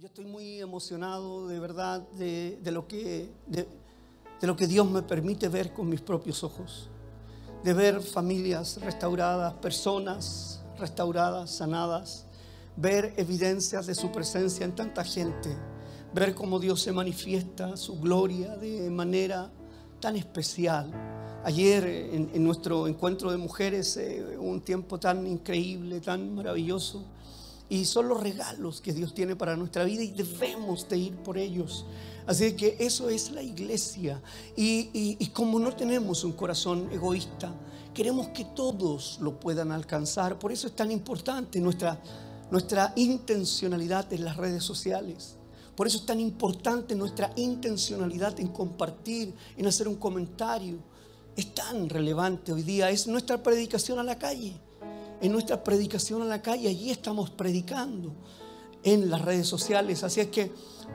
Yo estoy muy emocionado de verdad de, lo que, de, lo que Dios me permite ver con mis propios ojos. De ver familias restauradas, personas restauradas, sanadas. Ver evidencias de su presencia en tanta gente. Ver cómo Dios se manifiesta, su gloria de manera tan especial. Ayer en, en nuestro encuentro de mujeres, eh, un tiempo tan increíble, tan maravilloso. Y son los regalos que Dios tiene para nuestra vida y debemos de ir por ellos. Así que eso es la iglesia. Y, y- como no tenemos un corazón egoísta, queremos que todos lo puedan alcanzar. Por eso es tan importante nuestra, nuestra intencionalidad en las redes sociales. Por eso es tan importante nuestra intencionalidad en compartir, en hacer un comentario. Es tan relevante hoy día. Es nuestra predicación a la calle en nuestra predicación a la calle. Allí estamos predicando en las redes sociales. Así es que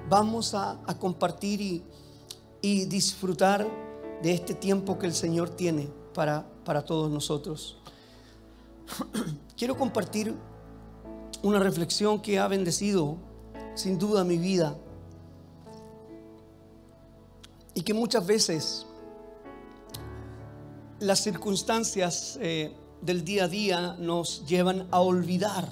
vamos a, compartir y, disfrutar de este tiempo que el Señor tiene para, para todos nosotros. Quiero compartir una reflexión que ha bendecido sin duda mi vida y que muchas veces las circunstancias eh, del día a día nos llevan a olvidar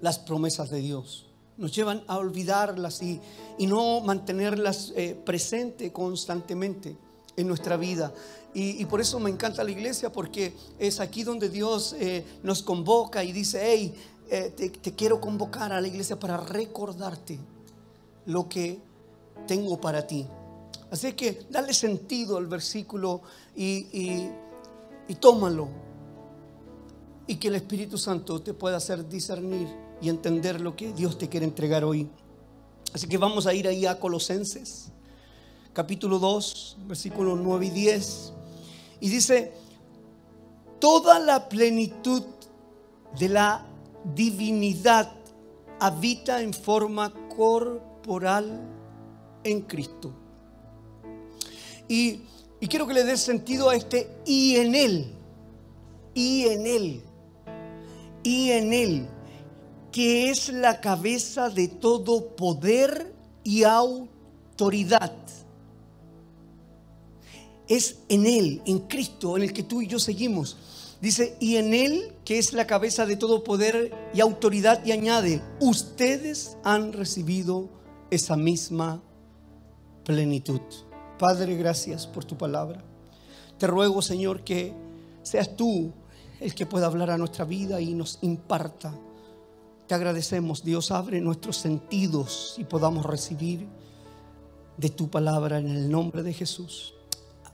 las promesas de Dios. Nos llevan a olvidarlas y, y no mantenerlas eh, presente constantemente en nuestra vida. Y, y por eso me encanta la iglesia, porque es aquí donde Dios eh, nos convoca y dice, hey, eh, te, quiero convocar a la iglesia para recordarte lo que tengo para ti. Así que dale sentido al versículo y- y tómalo. Y que el Espíritu Santo te pueda hacer discernir y entender lo que Dios te quiere entregar hoy. Así que vamos a ir ahí a Colosenses, capítulo 2, versículos 9 y 10. Y dice, toda la plenitud de la divinidad habita en forma corporal en Cristo. Y, y quiero que le des sentido a este y en Él, y en Él, y en Él, que es la cabeza de todo poder y autoridad. Es en Él, en Cristo, en el que tú y yo seguimos. Dice, y en Él, que es la cabeza de todo poder y autoridad, y añade, ustedes han recibido esa misma plenitud. Padre, gracias por tu palabra. Te ruego, Señor, que seas tú el que pueda hablar a nuestra vida y nos imparta. Te agradecemos, Dios, abre nuestros sentidos y podamos recibir de tu palabra en el nombre de Jesús.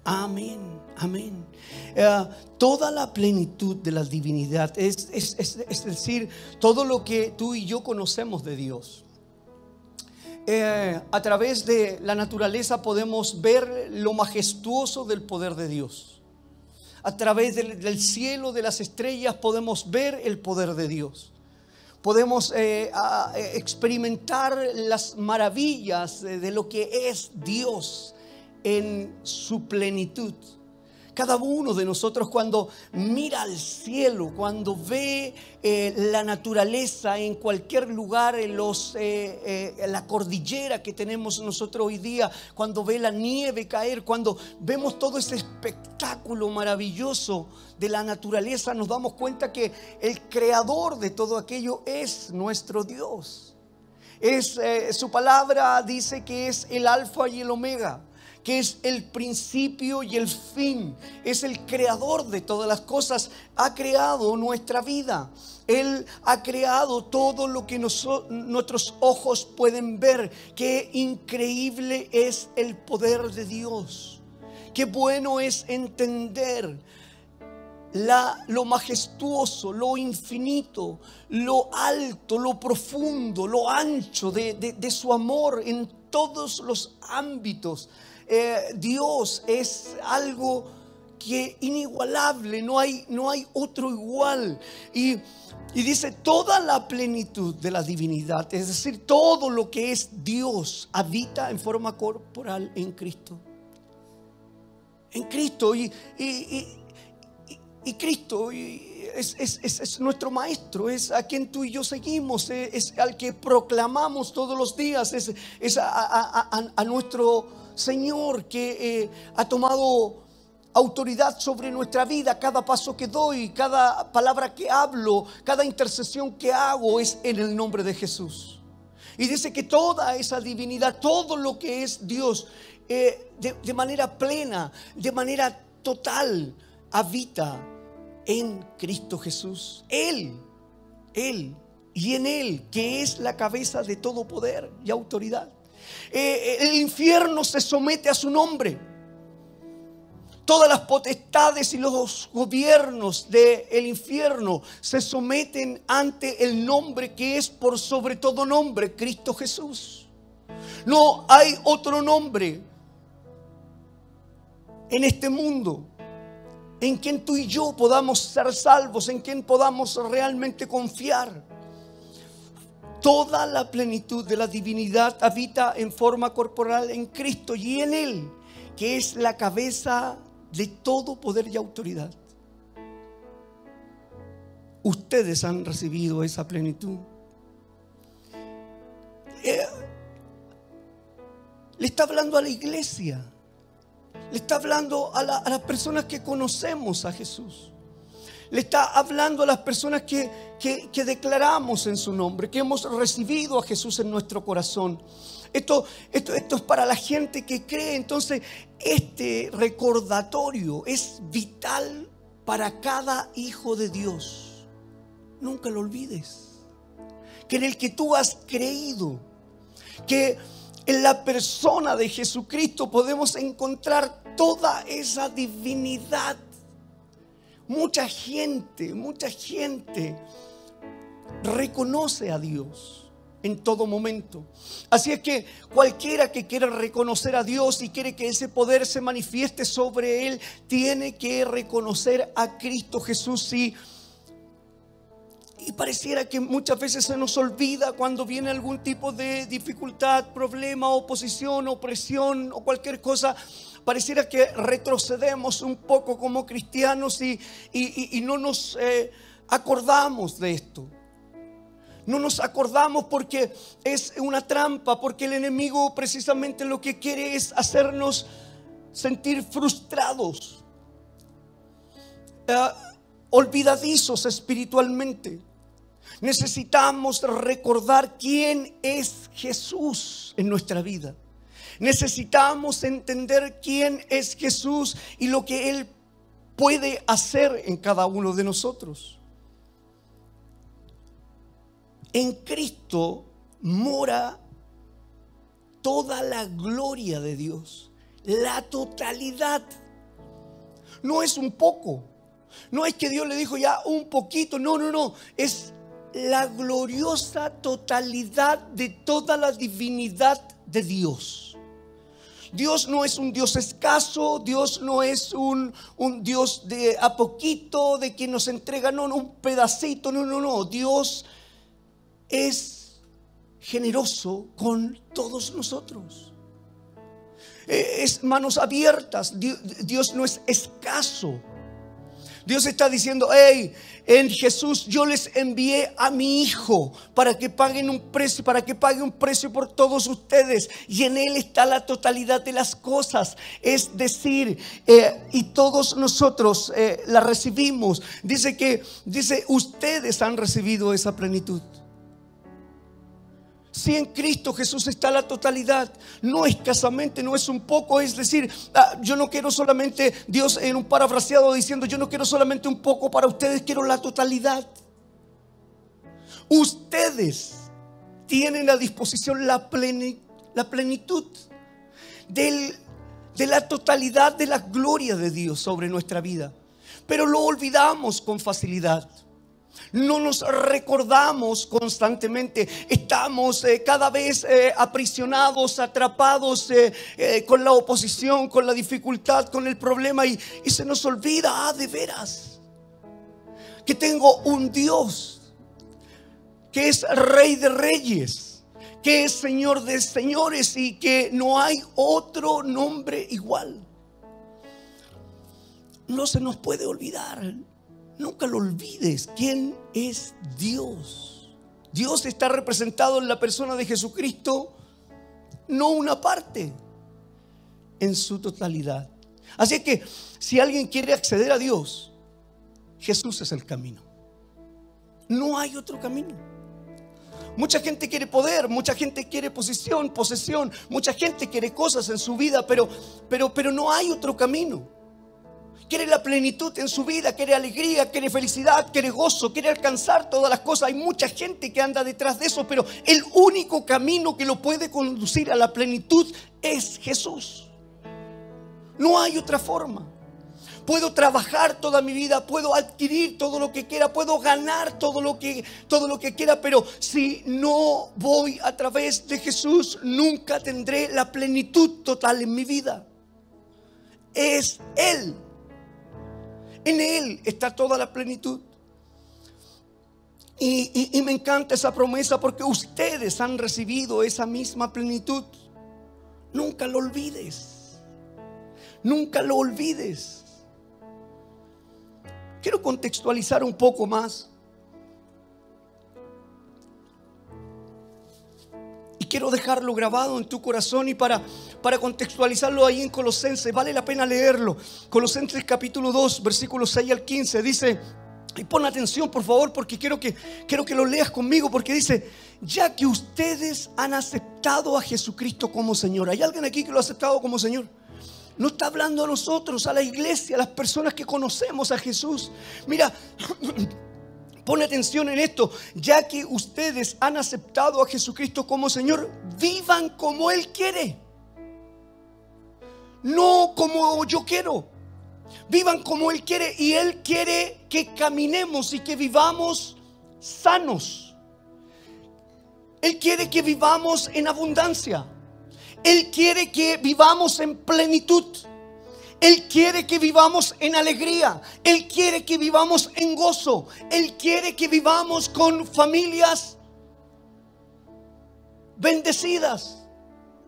Amén, amén. Eh, toda la plenitud de la divinidad, es, es- decir, todo lo que tú y yo conocemos de Dios. Eh, a través de la naturaleza podemos ver lo majestuoso del poder de Dios. A través del, cielo, de las estrellas, podemos ver el poder de Dios. Podemos eh, eh, experimentar las maravillas de lo que es Dios en su plenitud. Cada uno de nosotros cuando mira al cielo, cuando ve eh, la naturaleza en cualquier lugar, en los, eh, eh, la cordillera que tenemos nosotros hoy día, cuando ve la nieve caer, cuando vemos todo ese espectáculo maravilloso de la naturaleza, nos damos cuenta que el creador de todo aquello es nuestro Dios. Es, su palabra dice que es el alfa y el omega, que es el principio y el fin, es el creador de todas las cosas, ha creado nuestra vida. Él ha creado todo lo que nuestros ojos pueden ver. Qué increíble es el poder de Dios. Qué bueno es entender la- lo majestuoso, lo infinito, lo alto, lo profundo, lo ancho de su amor en todos los ámbitos. Eh, Dios es algo que inigualable, no hay, no hay otro igual. Y, y dice, toda la plenitud de la divinidad, es decir, todo lo que es Dios, habita en forma corporal en Cristo. En Cristo. Y, y- y- y Cristo es, es, nuestro maestro, es a quien tú y yo seguimos, es, al que proclamamos todos los días, es, a, nuestro Señor que eh, ha tomado autoridad sobre nuestra vida. Cada paso que doy, cada palabra que hablo, cada intercesión que hago es en el nombre de Jesús. Y dice que toda esa divinidad, todo lo que es Dios, eh, de, manera plena, de manera total, habita en Cristo Jesús. Él, Él y en Él, que es la cabeza de todo poder y autoridad. Eh, el infierno se somete a su nombre. Todas las potestades y los gobiernos del infierno se someten ante el nombre que es por sobre todo nombre, Cristo Jesús. No hay otro nombre en este mundo en quien tú y yo podamos ser salvos, en quien podamos realmente confiar. Toda la plenitud de la divinidad habita en forma corporal en Cristo y en Él, que es la cabeza de todo poder y autoridad. Ustedes han recibido esa plenitud. Eh, le está hablando a la iglesia. Le está hablando a, las personas que conocemos a Jesús. Le está hablando a las personas que, que declaramos en su nombre, que hemos recibido a Jesús en nuestro corazón. Esto, esto, esto es para la gente que cree. Entonces, este recordatorio es vital para cada hijo de Dios. Nunca lo olvides. Que en el que tú has creído, que en la persona de Jesucristo podemos encontrar toda esa divinidad. Mucha gente, mucha gente reconoce a Dios en todo momento. Así es que cualquiera que quiera reconocer a Dios y quiere que ese poder se manifieste sobre él, tiene que reconocer a Cristo Jesús. Y, y pareciera que muchas veces se nos olvida cuando viene algún tipo de dificultad, problema, oposición, opresión o cualquier cosa. Pareciera que retrocedemos un poco como cristianos y, y, no nos eh, acordamos de esto. No nos acordamos porque es una trampa, porque el enemigo precisamente lo que quiere es hacernos sentir frustrados, eh, olvidadizos espiritualmente. Necesitamos recordar quién es Jesús en nuestra vida. Necesitamos entender quién es Jesús y lo que Él puede hacer en cada uno de nosotros. En Cristo mora toda la gloria de Dios, la totalidad. No es un poco, no es que Dios le dijo ya un poquito, no, no, no, es la gloriosa totalidad de toda la divinidad de Dios. Dios no es un Dios escaso, Dios no es un, un Dios de a poquito, de quien nos entrega, no, no, un pedacito, no, no, no, Dios es generoso con todos nosotros. Eh, es manos abiertas. Dios no es escaso. Dios está diciendo, hey, en Jesús yo les envié a mi Hijo para que paguen un precio, para que pague un precio por todos ustedes. Y en Él está la totalidad de las cosas. Es decir, eh, y todos nosotros eh, la recibimos. Dice que, dice, ustedes han recibido esa plenitud. Si en Cristo Jesús está la totalidad, no escasamente, no es un poco, es decir, ah, yo no quiero solamente, Dios en un parafraseado diciendo, yo no quiero solamente un poco para ustedes, quiero la totalidad. Ustedes tienen a disposición la, la plenitud de la totalidad de la gloria de Dios sobre nuestra vida, pero lo olvidamos con facilidad. No nos recordamos constantemente. Estamos eh, cada vez eh, aprisionados, atrapados eh, con la oposición, con la dificultad, con el problema y, y se nos olvida, ah, de veras, que tengo un Dios que es rey de reyes, que es señor de señores y que no hay otro nombre igual. No se nos puede olvidar nunca lo olvides, ¿quién es Dios? Dios está representado en la persona de Jesucristo, no una parte, en su totalidad. Así que si alguien quiere acceder a Dios, Jesús es el camino. No hay otro camino. Mucha gente quiere poder, mucha gente quiere posición, posesión, mucha gente quiere cosas en su vida, pero, pero, pero no hay otro camino. Quiere la plenitud en su vida, quiere alegría, quiere felicidad, quiere gozo, quiere alcanzar todas las cosas. Hay mucha gente que anda detrás de eso, pero el único camino que lo puede conducir a la plenitud es Jesús. No hay otra forma. Puedo trabajar toda mi vida, puedo adquirir todo lo que quiera, puedo ganar todo lo que todo lo que quiera, pero si no voy a través de Jesús, nunca tendré la plenitud total en mi vida. Es él. En él está toda la plenitud. Y, me encanta esa promesa porque ustedes han recibido esa misma plenitud. Nunca lo olvides. Nunca lo olvides. Quiero contextualizar un poco más. Quiero dejarlo grabado en tu corazón y para, para contextualizarlo ahí en Colosenses, vale la pena leerlo. Colosenses capítulo 2, versículos 6 al 15, dice, y pon atención por favor porque quiero que, quiero que lo leas conmigo porque dice, ya que ustedes han aceptado a Jesucristo como Señor. ¿Hay alguien aquí que lo ha aceptado como Señor? No está hablando a nosotros, a la iglesia, a las personas que conocemos a Jesús. Mira, pone atención en esto. Ya que ustedes han aceptado a Jesucristo como Señor, vivan como Él quiere. No como yo quiero. Vivan como Él quiere y Él quiere que caminemos y que vivamos sanos. Él quiere que vivamos en abundancia. Él quiere que vivamos en plenitud. Él quiere que vivamos en alegría. Él quiere que vivamos en gozo. Él quiere que vivamos con familias bendecidas,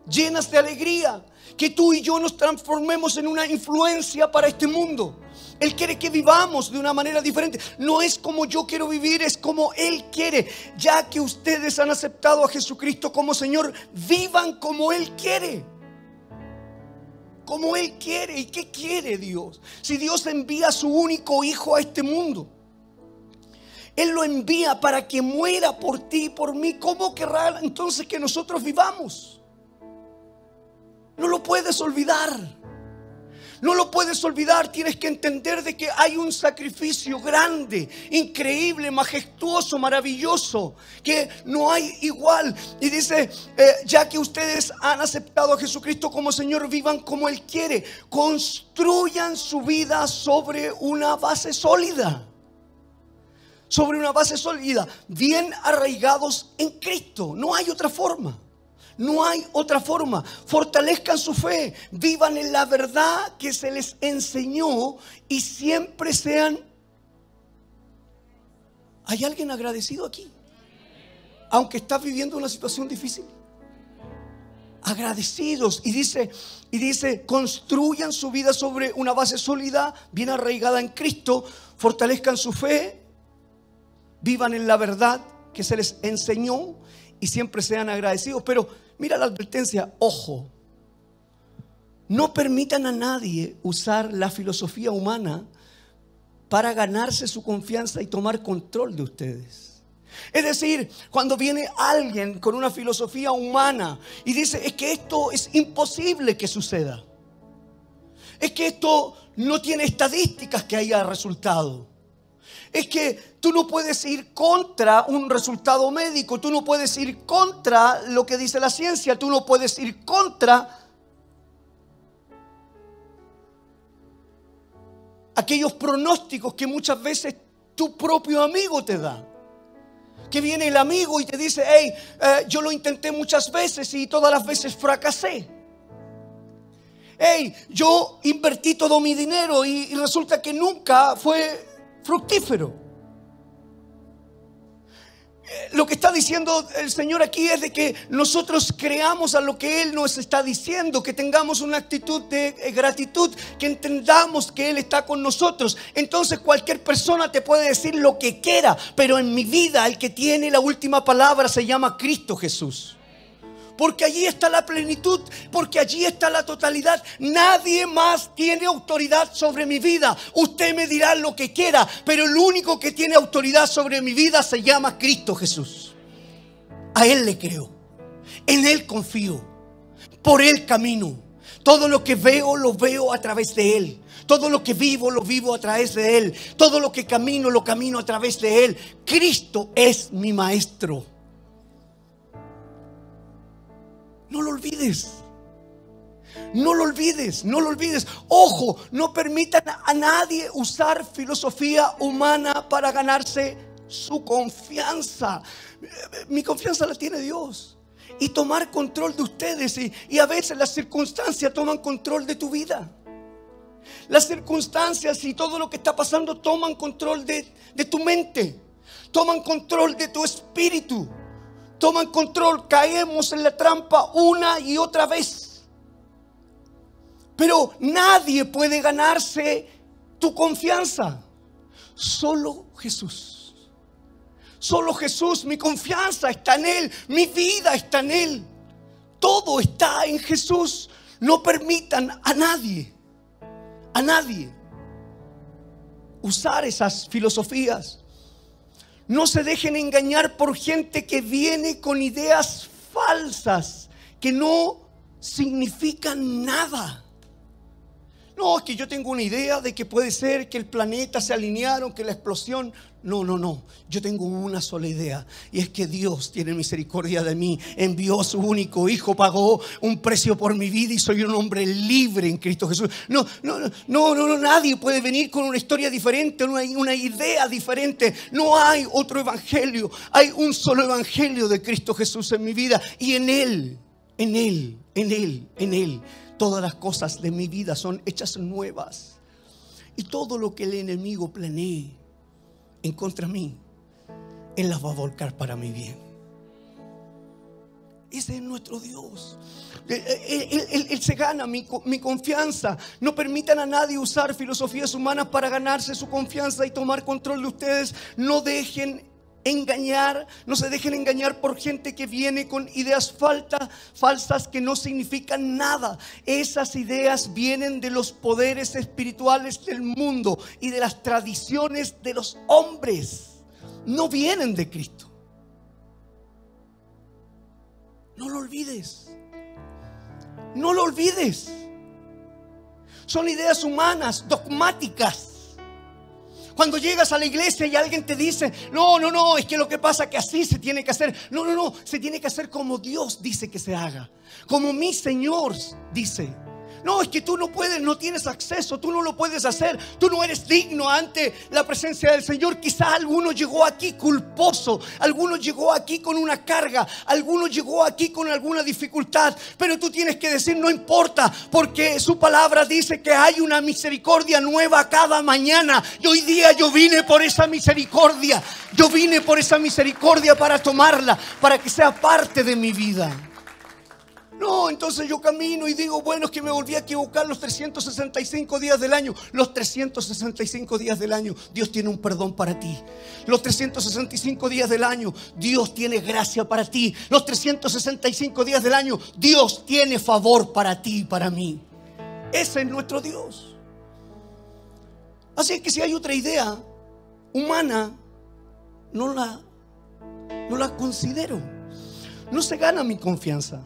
llenas de alegría. Que tú y yo nos transformemos en una influencia para este mundo. Él quiere que vivamos de una manera diferente. No es como yo quiero vivir, es como Él quiere. Ya que ustedes han aceptado a Jesucristo como Señor, vivan como Él quiere. Como Él quiere. ¿Y qué quiere Dios? Si Dios envía a su único Hijo a este mundo. Él lo envía para que muera por ti y por mí. ¿Cómo querrá entonces que nosotros vivamos? No lo puedes olvidar. No lo puedes olvidar, tienes que entender de que hay un sacrificio grande, increíble, majestuoso, maravilloso, que no hay igual. Y dice, eh, ya que ustedes han aceptado a Jesucristo como Señor, vivan como Él quiere, construyan su vida sobre una base sólida sobre una base sólida, bien arraigados en Cristo. No hay otra forma. No hay otra forma. Fortalezcan su fe, vivan en la verdad que se les enseñó y siempre sean... ¿Hay alguien agradecido aquí? Aunque estás viviendo una situación difícil. Agradecidos. Y dice, y dice, construyan su vida sobre una base sólida, bien arraigada en Cristo, fortalezcan su fe, vivan en la verdad que se les enseñó y siempre sean agradecidos. Pero Mira la advertencia, ojo, no permitan a nadie usar la filosofía humana para ganarse su confianza y tomar control de ustedes. Es decir, cuando viene alguien con una filosofía humana y dice, es que esto es imposible que suceda. Es que esto no tiene estadísticas que haya resultado es que tú no puedes ir contra un resultado médico, tú no puedes ir contra lo que dice la ciencia, tú no puedes ir contra aquellos pronósticos que muchas veces tu propio amigo te da. Que viene el amigo y te dice, hey, eh, yo lo intenté muchas veces y todas las veces fracasé. Hey, yo invertí todo mi dinero y resulta que nunca fue fructífero. lo que está diciendo el Señor aquí es de que nosotros creamos a lo que Él nos está diciendo, que tengamos una actitud de eh, gratitud, que entendamos que Él está con nosotros. Entonces cualquier persona te puede decir lo que quiera, pero en mi vida el que tiene la última palabra se llama Cristo Jesús porque allí está la plenitud, porque allí está la totalidad. Nadie más tiene autoridad sobre mi vida. Usted me dirá lo que quiera, pero el único que tiene autoridad sobre mi vida se llama Cristo Jesús. A Él le creo, en Él confío, por Él camino. Todo lo que veo, lo veo a través de Él. Todo lo que vivo, lo vivo a través de Él. Todo lo que camino, lo camino a través de Él. Cristo es mi maestro. No lo olvides. No lo olvides, no lo olvides. Ojo, no permitan a nadie usar filosofía humana para ganarse su confianza. Mi confianza la tiene Dios. Y tomar control de ustedes. Y, a veces las circunstancias toman control de tu vida. Las circunstancias y todo lo que está pasando toman control de, de tu mente. Toman control de tu espíritu toman control, caemos en la trampa una y otra vez. Pero nadie puede ganarse tu confianza. Solo Jesús. Solo Jesús, mi confianza está en Él, mi vida está en Él. Todo está en Jesús. No permitan a nadie, a nadie, usar esas filosofías no se dejen engañar por gente que viene con ideas falsas que no significan nada. No, es que yo tengo una idea de que puede ser que el planeta se alinearon, que la explosión. No, no, no. Yo tengo una sola idea. Y es que Dios tiene misericordia de mí. Envió su único hijo, pagó un precio por mi vida y soy un hombre libre en Cristo Jesús. No, no, no, no, no, nadie puede venir con una historia diferente, una, una idea diferente. No hay otro evangelio. Hay un solo evangelio de Cristo Jesús en mi vida. Y en Él, en Él, en Él, en Él Todas las cosas de mi vida son hechas nuevas. Y todo lo que el enemigo planee en contra mí, Él las va a volcar para mi bien. Ese es nuestro Dios. Él, se gana mi, mi, confianza. No permitan a nadie usar filosofías humanas para ganarse su confianza y tomar control de ustedes. No dejen engañar, no se dejen engañar por gente que viene con ideas falsas que no significan nada. Esas ideas vienen de los poderes espirituales del mundo y de las tradiciones de los hombres. No vienen de Cristo. No lo olvides. No lo olvides. Son ideas humanas, dogmáticas cuando llegas a la iglesia y alguien te dice, no, no, no, es que lo que pasa es que así se tiene que hacer. No, no, no, se tiene que hacer como Dios dice que se haga. Como mi Señor dice. No, es que tú no puedes, no tienes acceso, tú no lo puedes hacer, tú no eres digno ante la presencia del Señor. Quizá alguno llegó aquí culposo, alguno llegó aquí con una carga, alguno llegó aquí con alguna dificultad, pero tú tienes que decir, no importa, porque su palabra dice que hay una misericordia nueva cada mañana. Y hoy día yo vine por esa misericordia, yo vine por esa misericordia para tomarla, para que sea parte de mi vida. No, entonces yo camino y digo, bueno, es que me volví a equivocar los 365 días del año. Los 365 días del año, Dios tiene un perdón para ti. Los 365 días del año, Dios tiene gracia para ti. Los 365 días del año, Dios tiene favor para ti y para mí. Ese es nuestro Dios. Así que si hay otra idea humana, no la, no la considero. No se gana mi confianza.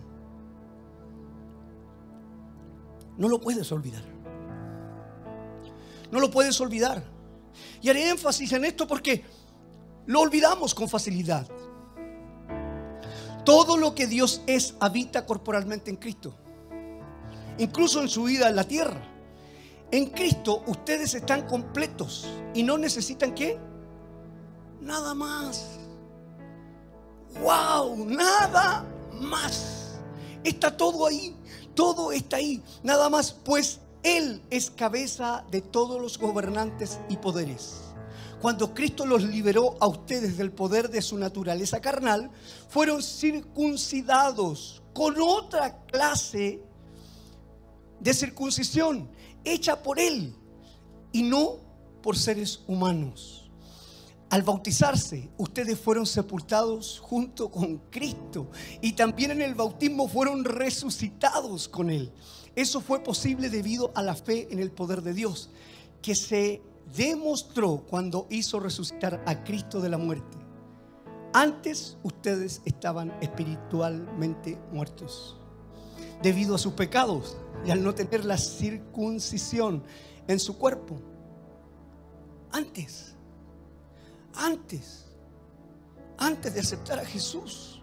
No lo puedes olvidar. No lo puedes olvidar. Y haré énfasis en esto porque lo olvidamos con facilidad. Todo lo que Dios es habita corporalmente en Cristo. Incluso en su vida en la tierra. En Cristo ustedes están completos y no necesitan qué? Nada más. Wow, nada más. Está todo ahí. Todo está ahí. Nada más, pues Él es cabeza de todos los gobernantes y poderes. cuando Cristo los liberó a ustedes del poder de su naturaleza carnal, fueron circuncidados con otra clase de circuncisión hecha por Él y no por seres humanos. Al bautizarse, ustedes fueron sepultados junto con Cristo y también en el bautismo fueron resucitados con Él. Eso fue posible debido a la fe en el poder de Dios, que se demostró cuando hizo resucitar a Cristo de la muerte. Antes ustedes estaban espiritualmente muertos debido a sus pecados y al no tener la circuncisión en su cuerpo. Antes antes, antes de aceptar a Jesús.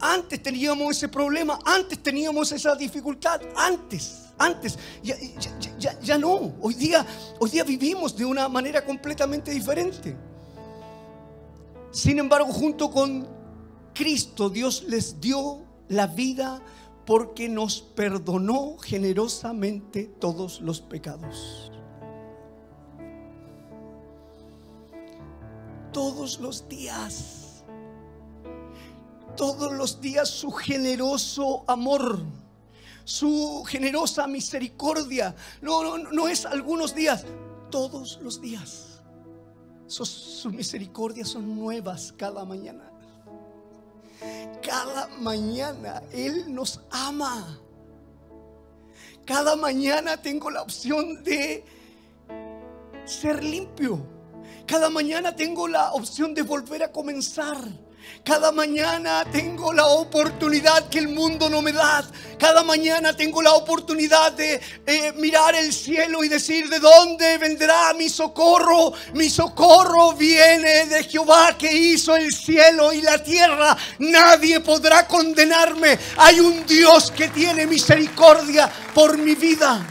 Antes teníamos ese problema, antes teníamos esa dificultad, antes, antes. Ya, no, hoy día, hoy día vivimos de una manera completamente diferente. Sin embargo, junto con Cristo, Dios les dio la vida porque nos perdonó generosamente todos los pecados. Todos los días. Todos los días su generoso amor, su generosa misericordia. No, no, no es algunos días, todos los días. Sus, misericordias son nuevas cada mañana. Cada mañana Él nos ama. Cada mañana tengo la opción de ser limpio cada mañana tengo la opción de volver a comenzar. Cada mañana tengo la oportunidad que el mundo no me da. Cada mañana tengo la oportunidad de eh, mirar el cielo y decir de dónde vendrá mi socorro. Mi socorro viene de Jehová que hizo el cielo y la tierra. Nadie podrá condenarme. Hay un Dios que tiene misericordia por mi vida.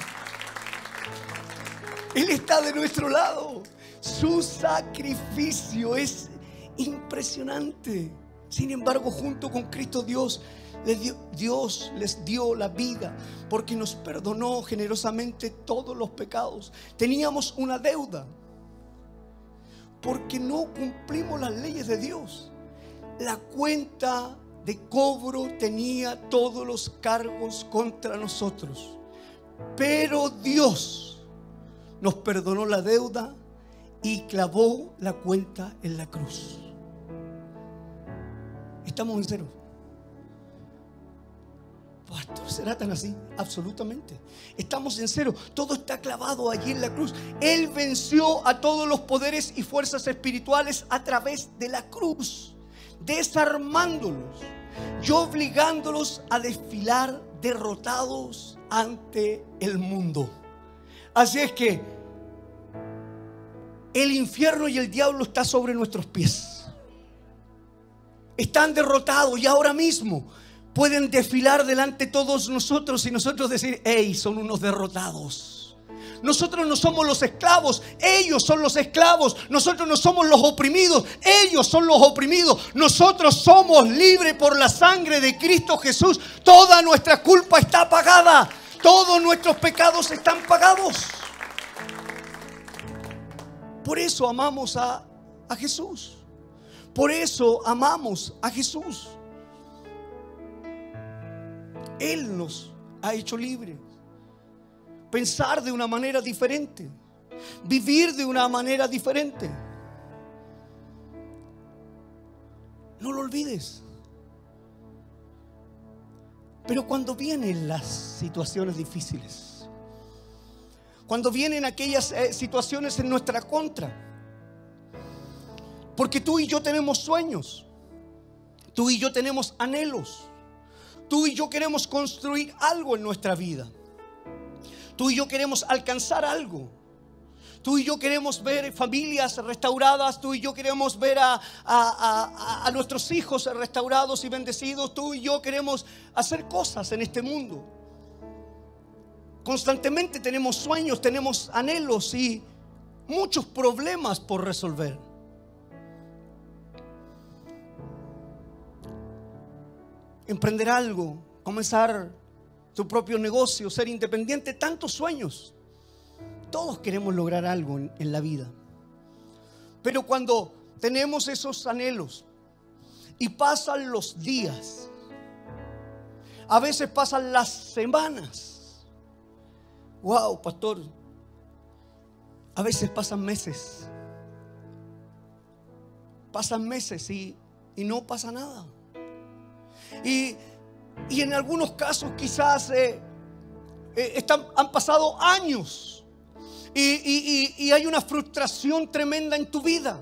Él está de nuestro lado. Su sacrificio es impresionante. Sin embargo, junto con Cristo Dios, Dios les dio la vida porque nos perdonó generosamente todos los pecados. Teníamos una deuda porque no cumplimos las leyes de Dios. La cuenta de cobro tenía todos los cargos contra nosotros. Pero Dios nos perdonó la deuda y clavó la cuenta en la cruz. Estamos en cero. Pastor, ¿será tan así? Absolutamente. Estamos en cero. Todo está clavado allí en la cruz. Él venció a todos los poderes y fuerzas espirituales a través de la cruz, desarmándolos y obligándolos a desfilar derrotados ante el mundo. Así es que el infierno y el diablo está sobre nuestros pies. Están derrotados y ahora mismo pueden desfilar delante de todos nosotros y nosotros decir, hey, son unos derrotados. Nosotros no somos los esclavos, ellos son los esclavos. Nosotros no somos los oprimidos, ellos son los oprimidos. Nosotros somos libres por la sangre de Cristo Jesús. Toda nuestra culpa está pagada. Todos nuestros pecados están pagados. Por eso amamos a, a Jesús. Por eso amamos a Jesús. Él nos ha hecho libres. Pensar de una manera diferente. Vivir de una manera diferente. No lo olvides. Pero cuando vienen las situaciones difíciles, cuando vienen aquellas eh, situaciones en nuestra contra. Porque tú y yo tenemos sueños, tú y yo tenemos anhelos, tú y yo queremos construir algo en nuestra vida, tú y yo queremos alcanzar algo. Tú y yo queremos ver familias restauradas, tú y yo queremos ver a, a, nuestros hijos restaurados y bendecidos, tú y yo queremos hacer cosas en este mundo. Constantemente tenemos sueños, tenemos anhelos y muchos problemas por resolver. Emprender algo, comenzar tu propio negocio, ser independiente, tantos sueños. Todos queremos lograr algo en, la vida. Pero cuando tenemos esos anhelos y pasan los días, a veces pasan las semanas. Wow, pastor. A veces pasan meses. Pasan meses y, y no pasa nada. Y, y, en algunos casos quizás eh, eh, están, han pasado años y, y, y hay una frustración tremenda en tu vida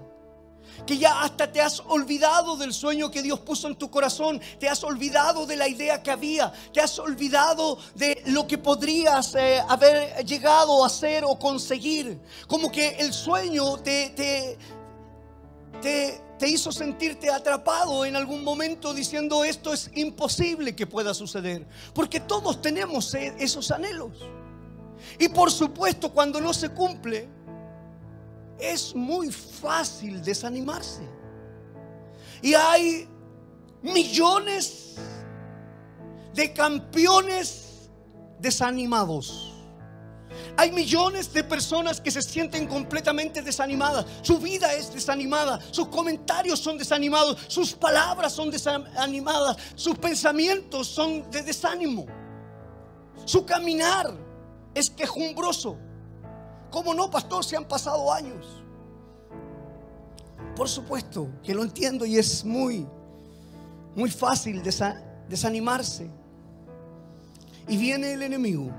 que ya hasta te has olvidado del sueño que Dios puso en tu corazón, te has olvidado de la idea que había, te has olvidado de lo que podrías eh, haber llegado a hacer o conseguir. Como que el sueño te, te, te, te hizo sentirte atrapado en algún momento diciendo esto es imposible que pueda suceder. Porque todos tenemos eh, esos anhelos. Y por supuesto cuando no se cumple, es muy fácil desanimarse. Y hay millones de campeones desanimados. Hay millones de personas que se sienten completamente desanimadas. Su vida es desanimada. Sus comentarios son desanimados. Sus palabras son desanimadas. Sus pensamientos son de desánimo. Su caminar es quejumbroso. ¿Cómo no, pastor? Se han pasado años. Por supuesto que lo entiendo y es muy, muy fácil desanimarse. Y viene el enemigo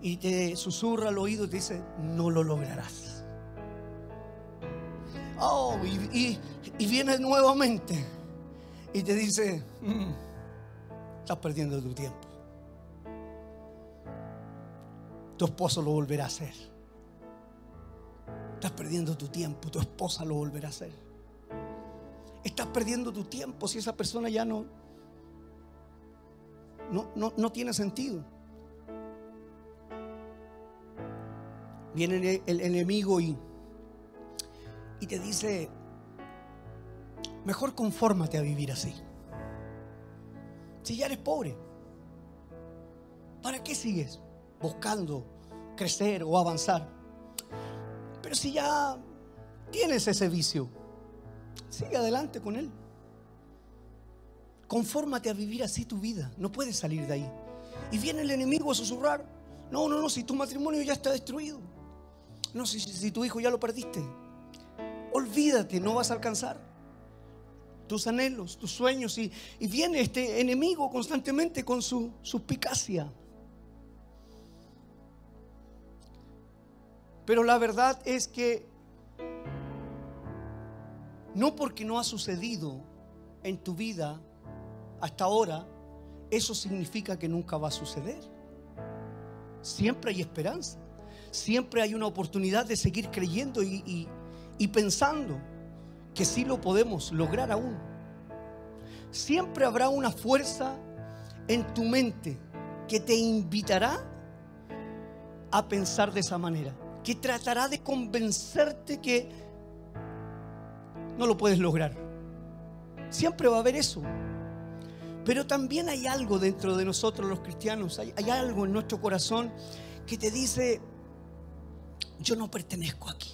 y te susurra al oído y te dice, no lo lograrás. Oh, y, viene nuevamente y te dice, mm, estás perdiendo tu tiempo tu esposo lo volverá a hacer. Estás perdiendo tu tiempo, tu esposa lo volverá a hacer. Estás perdiendo tu tiempo si esa persona ya no, no, no, tiene sentido. Viene el, enemigo y, y te dice, mejor confórmate a vivir así. Si ya eres pobre, ¿para qué sigues? Buscando crecer o avanzar. Pero si ya tienes ese vicio, sigue adelante con él. Confórmate a vivir así tu vida. No puedes salir de ahí. Y viene el enemigo a susurrar. No, no, no, si tu matrimonio ya está destruido. No, si, tu hijo ya lo perdiste. Olvídate, no vas a alcanzar tus anhelos, tus sueños. Y, y viene este enemigo constantemente con su suspicacia. Pero la verdad es que no porque no ha sucedido en tu vida hasta ahora, eso significa que nunca va a suceder. Siempre hay esperanza. Siempre hay una oportunidad de seguir creyendo y, pensando que sí lo podemos lograr aún. Siempre habrá una fuerza en tu mente que te invitará a pensar de esa manera que tratará de convencerte que no lo puedes lograr. Siempre va a haber eso. Pero también hay algo dentro de nosotros los cristianos, hay, algo en nuestro corazón que te dice, yo no pertenezco aquí.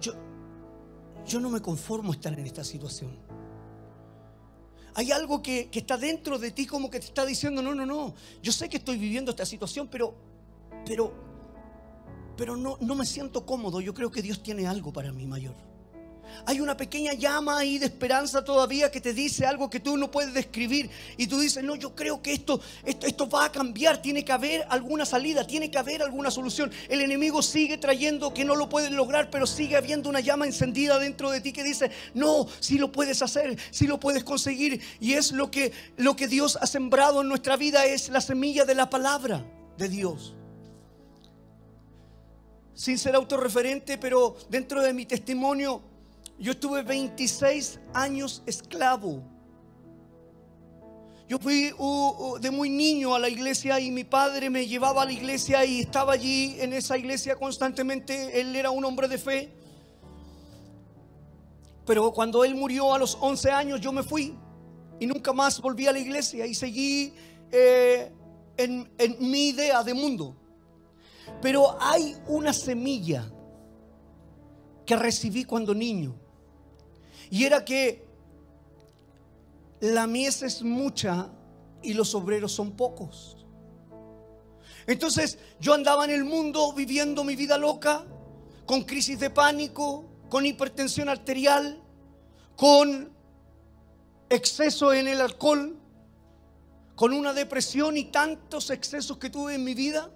Yo, yo no me conformo a estar en esta situación. Hay algo que, que, está dentro de ti como que te está diciendo, no, no, no, yo sé que estoy viviendo esta situación, pero, pero pero no, no me siento cómodo. Yo creo que Dios tiene algo para mí mayor. Hay una pequeña llama ahí de esperanza todavía que te dice algo que tú no puedes describir. Y tú dices, no, yo creo que esto, esto, esto va a cambiar. Tiene que haber alguna salida, tiene que haber alguna solución. El enemigo sigue trayendo que no lo puedes lograr, pero sigue habiendo una llama encendida dentro de ti que dice, no, si lo puedes hacer, si lo puedes conseguir. Y es lo que, lo que Dios ha sembrado en nuestra vida, es la semilla de la palabra de Dios sin ser autorreferente, pero dentro de mi testimonio, yo estuve 26 años esclavo. Yo fui de muy niño a la iglesia y mi padre me llevaba a la iglesia y estaba allí en esa iglesia constantemente. Él era un hombre de fe. Pero cuando él murió a los 11 años yo me fui y nunca más volví a la iglesia y seguí eh, en mi idea de mundo. Pero hay una semilla que recibí cuando niño. Y era que la mies es mucha y los obreros son pocos. Entonces yo andaba en el mundo viviendo mi vida loca, con crisis de pánico, con hipertensión arterial, con exceso en el alcohol, con una depresión y tantos excesos que tuve en mi vida.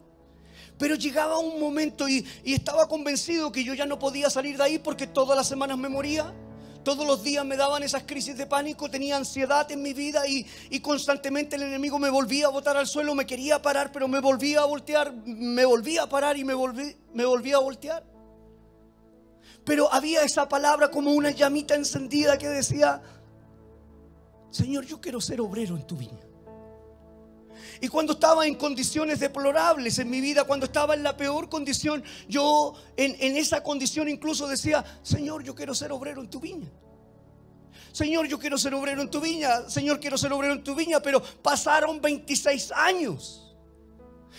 Pero llegaba un momento y, estaba convencido que yo ya no podía salir de ahí porque todas las semanas me moría. Todos los días me daban esas crisis de pánico, tenía ansiedad en mi vida y, constantemente el enemigo me volvía a botar al suelo, me quería parar, pero me volvía a voltear, me volvía a parar y me, volví, me volvía a voltear. Pero había esa palabra como una llamita encendida que decía, Señor, yo quiero ser obrero en tu viña. Y cuando estaba en condiciones deplorables en mi vida, cuando estaba en la peor condición, yo en, en, esa condición incluso decía, Señor, yo quiero ser obrero en tu viña. Señor, yo quiero ser obrero en tu viña. Señor, quiero ser obrero en tu viña. Pero pasaron 26 años.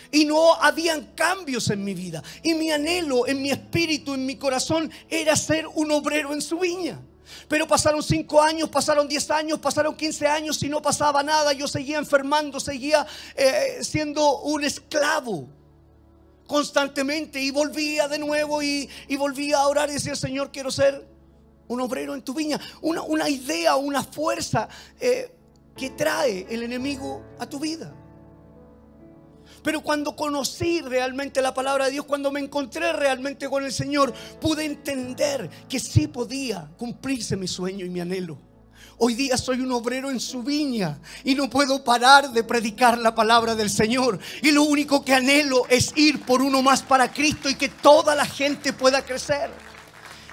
Y no habían cambios en mi vida. Y mi anhelo en mi espíritu, en mi corazón, era ser un obrero en su viña. Pero pasaron cinco años, pasaron diez años, pasaron quince años y no pasaba nada. Yo seguía enfermando, seguía eh, siendo un esclavo constantemente. Y volvía de nuevo y, volvía a orar y decía, Señor, quiero ser un obrero en tu viña. Una, una idea, una fuerza eh, que trae el enemigo a tu vida. Pero cuando conocí realmente la palabra de Dios, cuando me encontré realmente con el Señor, pude entender que sí podía cumplirse mi sueño y mi anhelo. Hoy día soy un obrero en su viña y no puedo parar de predicar la palabra del Señor. Y lo único que anhelo es ir por uno más para Cristo y que toda la gente pueda crecer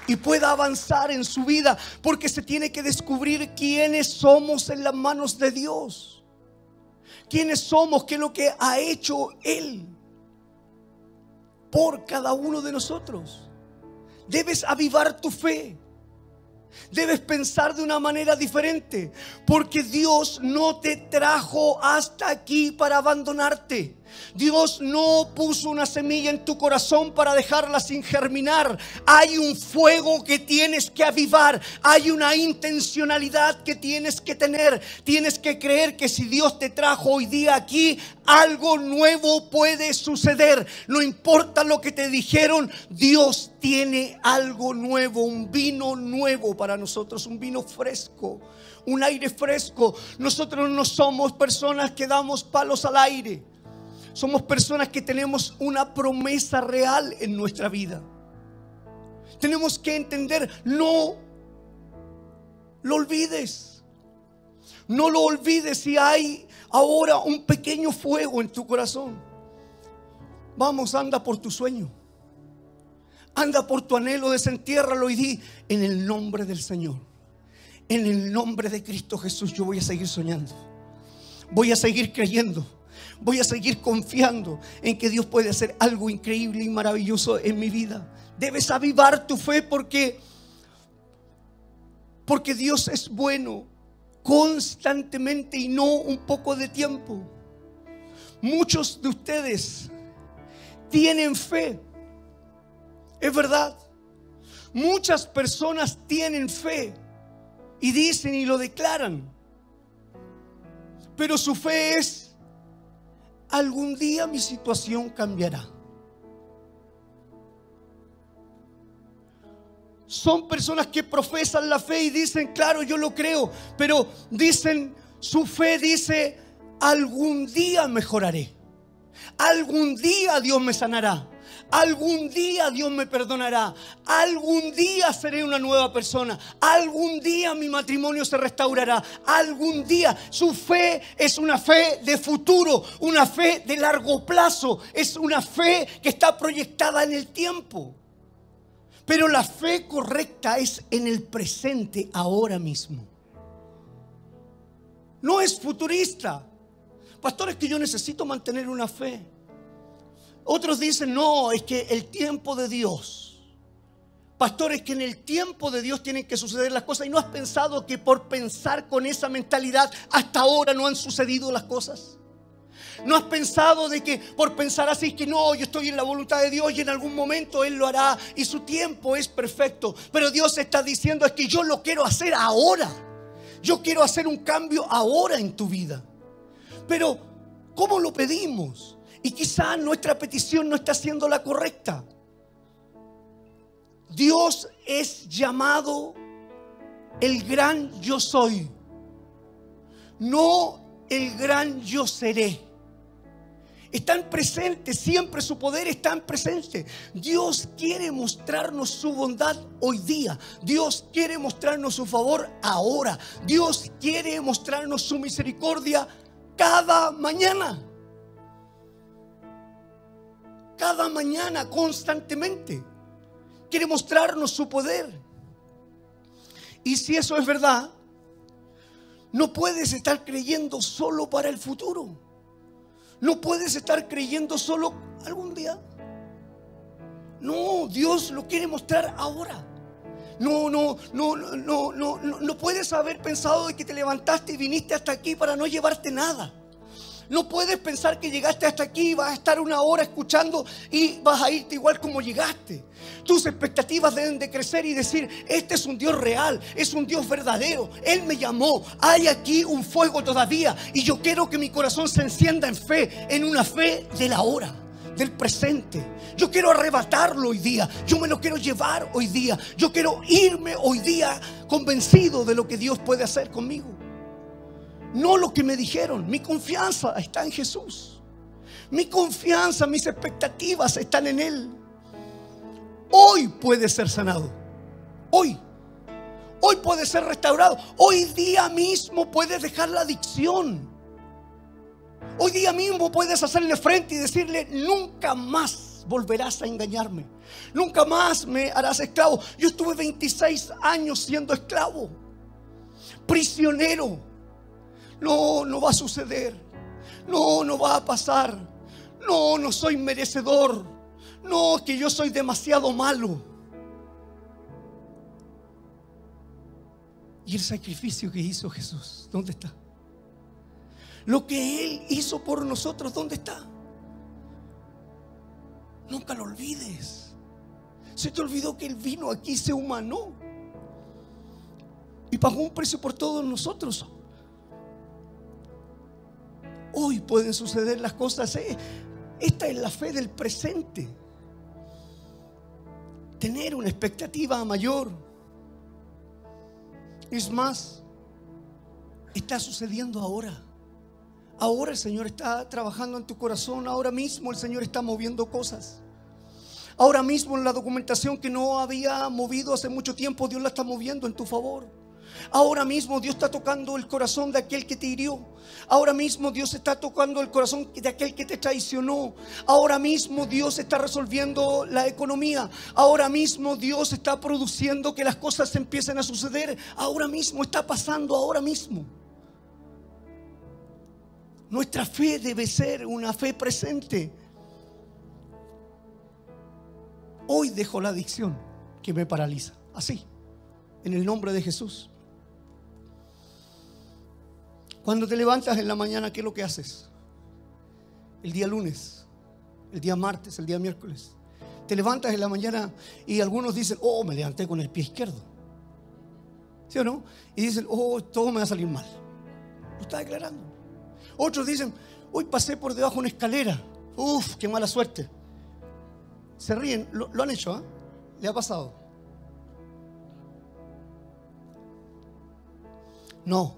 y pueda avanzar en su vida, porque se tiene que descubrir quiénes somos en las manos de Dios quiénes somos, qué es lo que ha hecho Él por cada uno de nosotros. Debes avivar tu fe. Debes pensar de una manera diferente, porque Dios no te trajo hasta aquí para abandonarte. Dios no puso una semilla en tu corazón para dejarla sin germinar. Hay un fuego que tienes que avivar. Hay una intencionalidad que tienes que tener. Tienes que creer que si Dios te trajo hoy día aquí, algo nuevo puede suceder. No importa lo que te dijeron, Dios tiene algo nuevo, un vino nuevo para nosotros, un vino fresco, un aire fresco. Nosotros no somos personas que damos palos al aire. Somos personas que tenemos una promesa real en nuestra vida. Tenemos que entender, no lo olvides. No lo olvides si hay ahora un pequeño fuego en tu corazón. Vamos, anda por tu sueño. Anda por tu anhelo, desentiérralo y di en el nombre del Señor. En el nombre de Cristo Jesús yo voy a seguir soñando. Voy a seguir creyendo voy a seguir confiando en que Dios puede hacer algo increíble y maravilloso en mi vida. Debes avivar tu fe porque porque Dios es bueno constantemente y no un poco de tiempo. Muchos de ustedes tienen fe. Es verdad. Muchas personas tienen fe y dicen y lo declaran. Pero su fe es algún día mi situación cambiará. Son personas que profesan la fe y dicen, claro, yo lo creo, pero dicen, su fe dice, algún día mejoraré. Algún día Dios me sanará. Algún día Dios me perdonará. Algún día seré una nueva persona. Algún día mi matrimonio se restaurará. Algún día su fe es una fe de futuro, una fe de largo plazo. Es una fe que está proyectada en el tiempo. Pero la fe correcta es en el presente, ahora mismo. No es futurista. Pastor, es que yo necesito mantener una fe. Otros dicen, no, es que el tiempo de Dios. Pastores, que en el tiempo de Dios tienen que suceder las cosas. ¿Y no has pensado que por pensar con esa mentalidad hasta ahora no han sucedido las cosas? No has pensado de que por pensar así que no, yo estoy en la voluntad de Dios y en algún momento Él lo hará y su tiempo es perfecto. Pero Dios está diciendo es que yo lo quiero hacer ahora. Yo quiero hacer un cambio ahora en tu vida. Pero, ¿cómo lo pedimos? Y quizá nuestra petición no está siendo la correcta. Dios es llamado el gran yo soy, no el gran yo seré. Están presentes, siempre su poder está en presente. Dios quiere mostrarnos su bondad hoy día. Dios quiere mostrarnos su favor ahora. Dios quiere mostrarnos su misericordia cada mañana. Cada mañana, constantemente. Quiere mostrarnos su poder. Y si eso es verdad, no puedes estar creyendo solo para el futuro. No puedes estar creyendo solo algún día. No, Dios lo quiere mostrar ahora. No, no, no, no, no, no, no puedes haber pensado de que te levantaste y viniste hasta aquí para no llevarte nada. No puedes pensar que llegaste hasta aquí y vas a estar una hora escuchando y vas a irte igual como llegaste. Tus expectativas deben de crecer y decir, este es un Dios real, es un Dios verdadero. Él me llamó, hay aquí un fuego todavía y yo quiero que mi corazón se encienda en fe, en una fe de la hora del presente. Yo quiero arrebatarlo hoy día. Yo me lo quiero llevar hoy día. Yo quiero irme hoy día convencido de lo que Dios puede hacer conmigo no lo que me dijeron. Mi confianza está en Jesús. Mi confianza, mis expectativas están en Él. Hoy puede ser sanado. Hoy. Hoy puede ser restaurado. Hoy día mismo puedes dejar la adicción. Hoy día mismo puedes hacerle frente y decirle, nunca más volverás a engañarme. Nunca más me harás esclavo. Yo estuve 26 años siendo esclavo. Prisionero no, no va a suceder. No, no va a pasar. No, no soy merecedor. No, que yo soy demasiado malo. ¿Y el sacrificio que hizo Jesús? ¿Dónde está? Lo que Él hizo por nosotros, ¿dónde está? Nunca lo olvides. Se te olvidó que Él vino aquí, se humanó. Y pagó un precio por todos nosotros. Hoy pueden suceder las cosas. ¿eh? Esta es la fe del presente. Tener una expectativa mayor. Es más, está sucediendo ahora. Ahora el Señor está trabajando en tu corazón. Ahora mismo el Señor está moviendo cosas. Ahora mismo en la documentación que no había movido hace mucho tiempo, Dios la está moviendo en tu favor. Ahora mismo Dios está tocando el corazón de aquel que te hirió. Ahora mismo Dios está tocando el corazón de aquel que te traicionó. Ahora mismo Dios está resolviendo la economía. Ahora mismo Dios está produciendo que las cosas empiecen a suceder. Ahora mismo está pasando, ahora mismo. Nuestra fe debe ser una fe presente. Hoy dejo la adicción que me paraliza. Así, en el nombre de Jesús. Cuando te levantas en la mañana, ¿qué es lo que haces? El día lunes, el día martes, el día miércoles. Te levantas en la mañana y algunos dicen, oh, me levanté con el pie izquierdo. ¿Sí o no? Y dicen, oh, todo me va a salir mal. Lo está declarando. Otros dicen, hoy pasé por debajo de una escalera. Uf, qué mala suerte. Se ríen, lo, han hecho, ¿eh? Le ha pasado. No,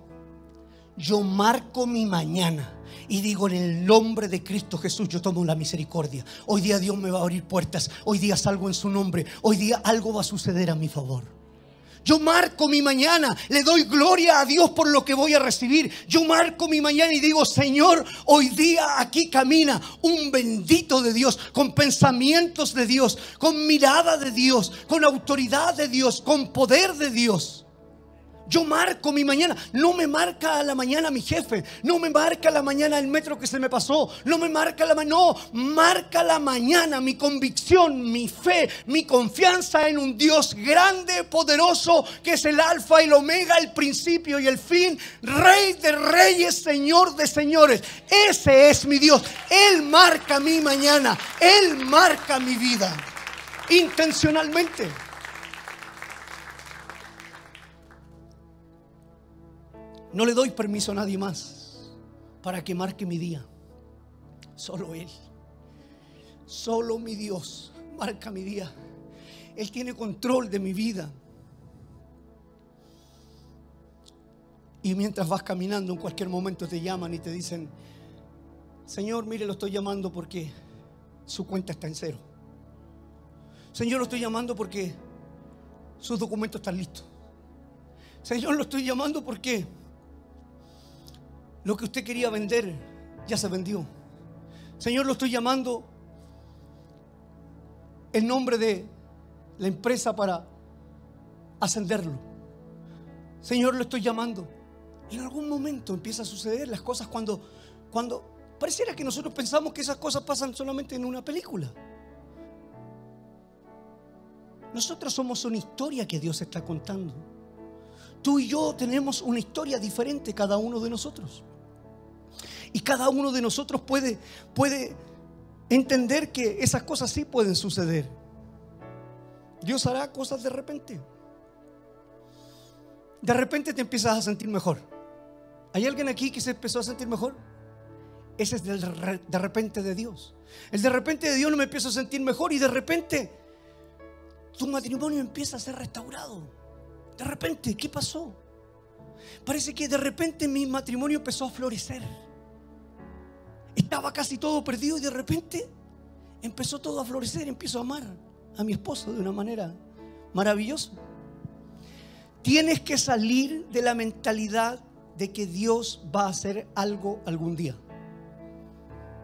yo marco mi mañana. Y digo, en el nombre de Cristo Jesús, yo tomo la misericordia. Hoy día Dios me va a abrir puertas. Hoy día salgo en su nombre. Hoy día algo va a suceder a mi favor. Yo marco mi mañana, le doy gloria a Dios por lo que voy a recibir. Yo marco mi mañana y digo, Señor, hoy día aquí camina un bendito de Dios, con pensamientos de Dios, con mirada de Dios, con autoridad de Dios, con poder de Dios. Yo marco mi mañana. No me marca a la mañana mi jefe. No me marca a la mañana el metro que se me pasó. No me marca la mañana. No, marca la mañana mi convicción, mi fe, mi confianza en un Dios grande, poderoso, que es el alfa y el omega, el principio y el fin. Rey de reyes, Señor de señores. Ese es mi Dios. Él marca mi mañana. Él marca mi vida. Intencionalmente. No le doy permiso a nadie más para que marque mi día. Solo Él. Solo mi Dios marca mi día. Él tiene control de mi vida. Y mientras vas caminando, en cualquier momento te llaman y te dicen, Señor, mire, lo estoy llamando porque su cuenta está en cero. Señor, lo estoy llamando porque sus documentos están listos. Señor, lo estoy llamando porque lo que usted quería vender ya se vendió. Señor, lo estoy llamando en nombre de la empresa para ascenderlo. Señor, lo estoy llamando. En algún momento empieza a suceder las cosas cuando, cuando pareciera que nosotros pensamos que esas cosas pasan solamente en una película. Nosotros somos una historia que Dios está contando. Tú y yo tenemos una historia diferente cada uno de nosotros. Y cada uno de nosotros puede, puede entender que esas cosas sí pueden suceder. Dios hará cosas de repente. De repente te empiezas a sentir mejor. ¿Hay alguien aquí que se empezó a sentir mejor? Ese es del de repente de Dios. El de repente de Dios no me empiezo a sentir mejor y de repente tu matrimonio empieza a ser restaurado. De repente, ¿qué pasó? Parece que de repente mi matrimonio empezó a florecer. Estaba casi todo perdido y de repente empezó todo a florecer, empiezo a amar a mi esposo de una manera maravillosa. Tienes que salir de la mentalidad de que Dios va a hacer algo algún día.